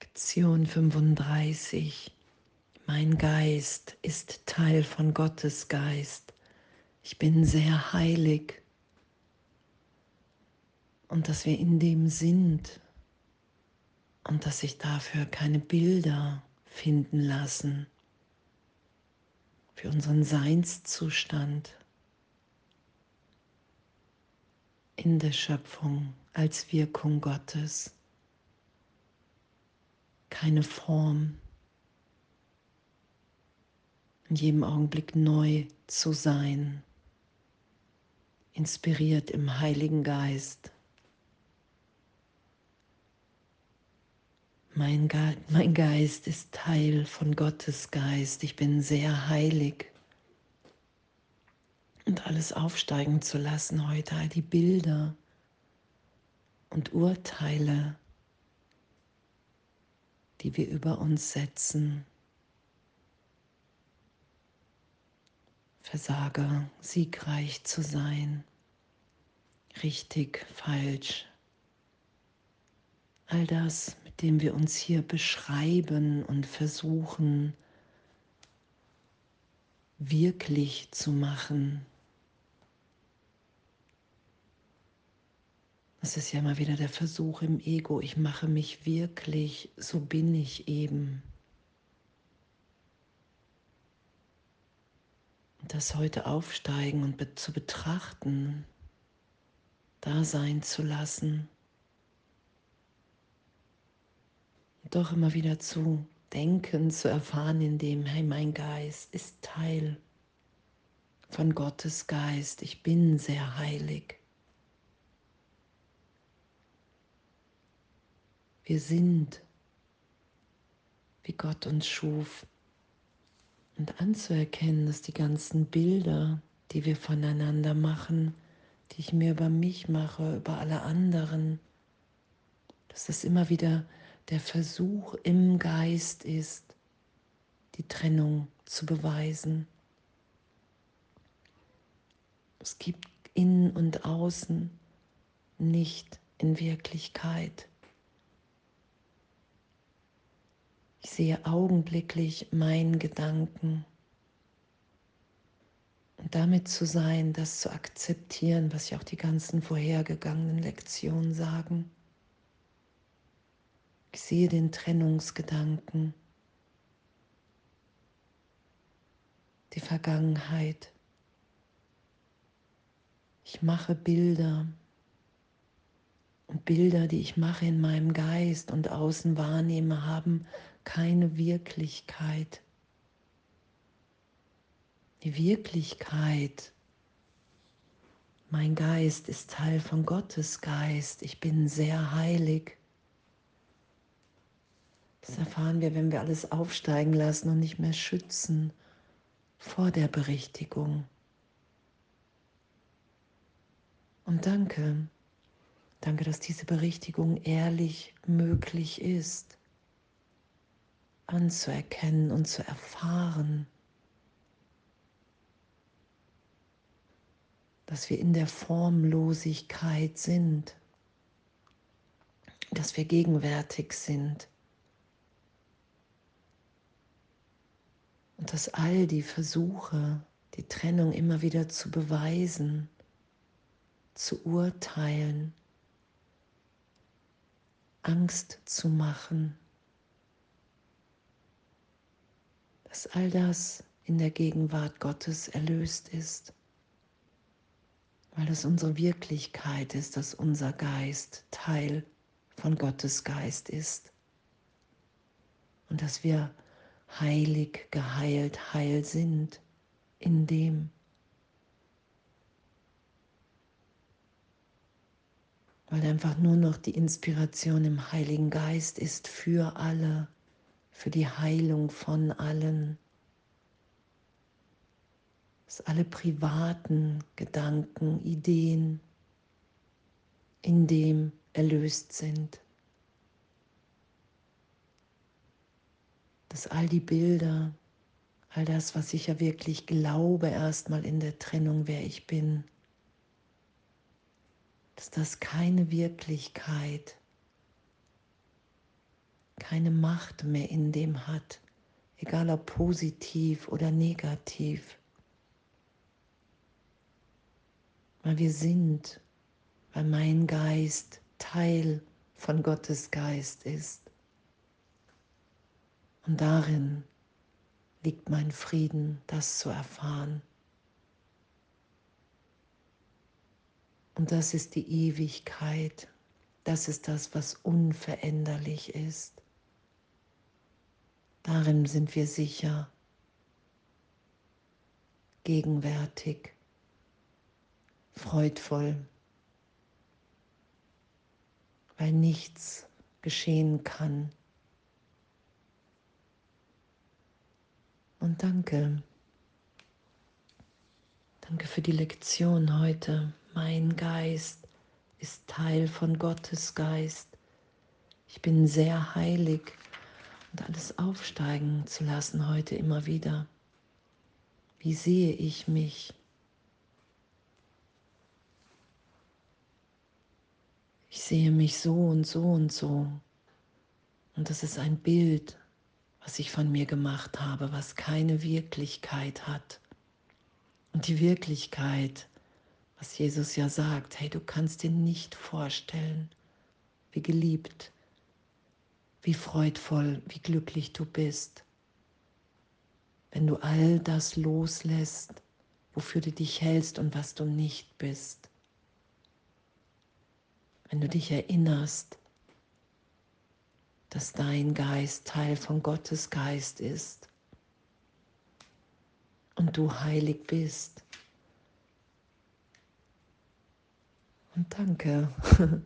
Lektion 35. Mein Geist ist Teil von Gottes Geist. Ich bin sehr heilig. Und dass wir in dem sind und dass sich dafür keine Bilder finden lassen für unseren Seinszustand in der Schöpfung als Wirkung Gottes keine Form. In jedem Augenblick neu zu sein, inspiriert im Heiligen Geist. Mein, Ge mein Geist ist Teil von Gottes Geist. Ich bin sehr heilig. Und alles aufsteigen zu lassen heute, all die Bilder und Urteile, die wir über uns setzen. Versager, siegreich zu sein, richtig, falsch. All das, mit dem wir uns hier beschreiben und versuchen, wirklich zu machen. Das ist ja immer wieder der Versuch im Ego, ich mache mich wirklich, so bin ich eben. Das heute aufsteigen und zu betrachten, da sein zu lassen. Doch immer wieder zu denken, zu erfahren, in dem, hey, mein Geist ist Teil von Gottes Geist. Ich bin sehr heilig. Wir sind, wie Gott uns schuf. Und anzuerkennen, dass die ganzen Bilder, die wir voneinander machen, die ich mir über mich mache, über alle anderen, dass das immer wieder der Versuch im Geist ist, die Trennung zu beweisen. Es gibt innen und außen nicht in Wirklichkeit. Ich sehe augenblicklich meinen Gedanken. Und damit zu sein, das zu akzeptieren, was ja auch die ganzen vorhergegangenen Lektionen sagen. Ich sehe den Trennungsgedanken, die Vergangenheit. Ich mache Bilder und Bilder, die ich mache in meinem Geist und außen wahrnehme, haben keine Wirklichkeit. Die Wirklichkeit, mein Geist ist Teil von Gottes Geist. Ich bin sehr heilig. Das erfahren wir, wenn wir alles aufsteigen lassen und nicht mehr schützen vor der Berichtigung. Und danke, danke, dass diese Berichtigung ehrlich möglich ist anzuerkennen und zu erfahren, dass wir in der Formlosigkeit sind, dass wir gegenwärtig sind und dass all die Versuche, die Trennung immer wieder zu beweisen, zu urteilen, Angst zu machen, dass all das in der Gegenwart Gottes erlöst ist, weil es unsere Wirklichkeit ist, dass unser Geist Teil von Gottes Geist ist und dass wir heilig, geheilt, heil sind in dem. Weil einfach nur noch die Inspiration im Heiligen Geist ist für alle für die Heilung von allen, dass alle privaten Gedanken, Ideen in dem erlöst sind, dass all die Bilder, all das, was ich ja wirklich glaube, erstmal in der Trennung, wer ich bin, dass das keine Wirklichkeit keine Macht mehr in dem hat, egal ob positiv oder negativ. Weil wir sind, weil mein Geist Teil von Gottes Geist ist. Und darin liegt mein Frieden, das zu erfahren. Und das ist die Ewigkeit. Das ist das, was unveränderlich ist. Darin sind wir sicher, gegenwärtig, freudvoll, weil nichts geschehen kann. Und danke. Danke für die Lektion heute. Mein Geist ist Teil von Gottes Geist. Ich bin sehr heilig und alles aufsteigen zu lassen heute immer wieder. Wie sehe ich mich? Ich sehe mich so und so und so. Und das ist ein Bild, was ich von mir gemacht habe, was keine Wirklichkeit hat. Und die Wirklichkeit was Jesus ja sagt, hey, du kannst dir nicht vorstellen, wie geliebt, wie freudvoll, wie glücklich du bist, wenn du all das loslässt, wofür du dich hältst und was du nicht bist. Wenn du dich erinnerst, dass dein Geist Teil von Gottes Geist ist und du heilig bist Und danke,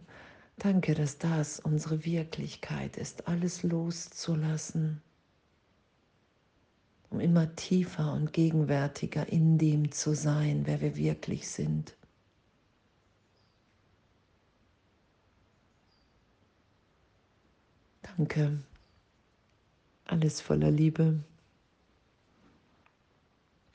danke, dass das unsere Wirklichkeit ist, alles loszulassen, um immer tiefer und gegenwärtiger in dem zu sein, wer wir wirklich sind. Danke. Alles voller Liebe.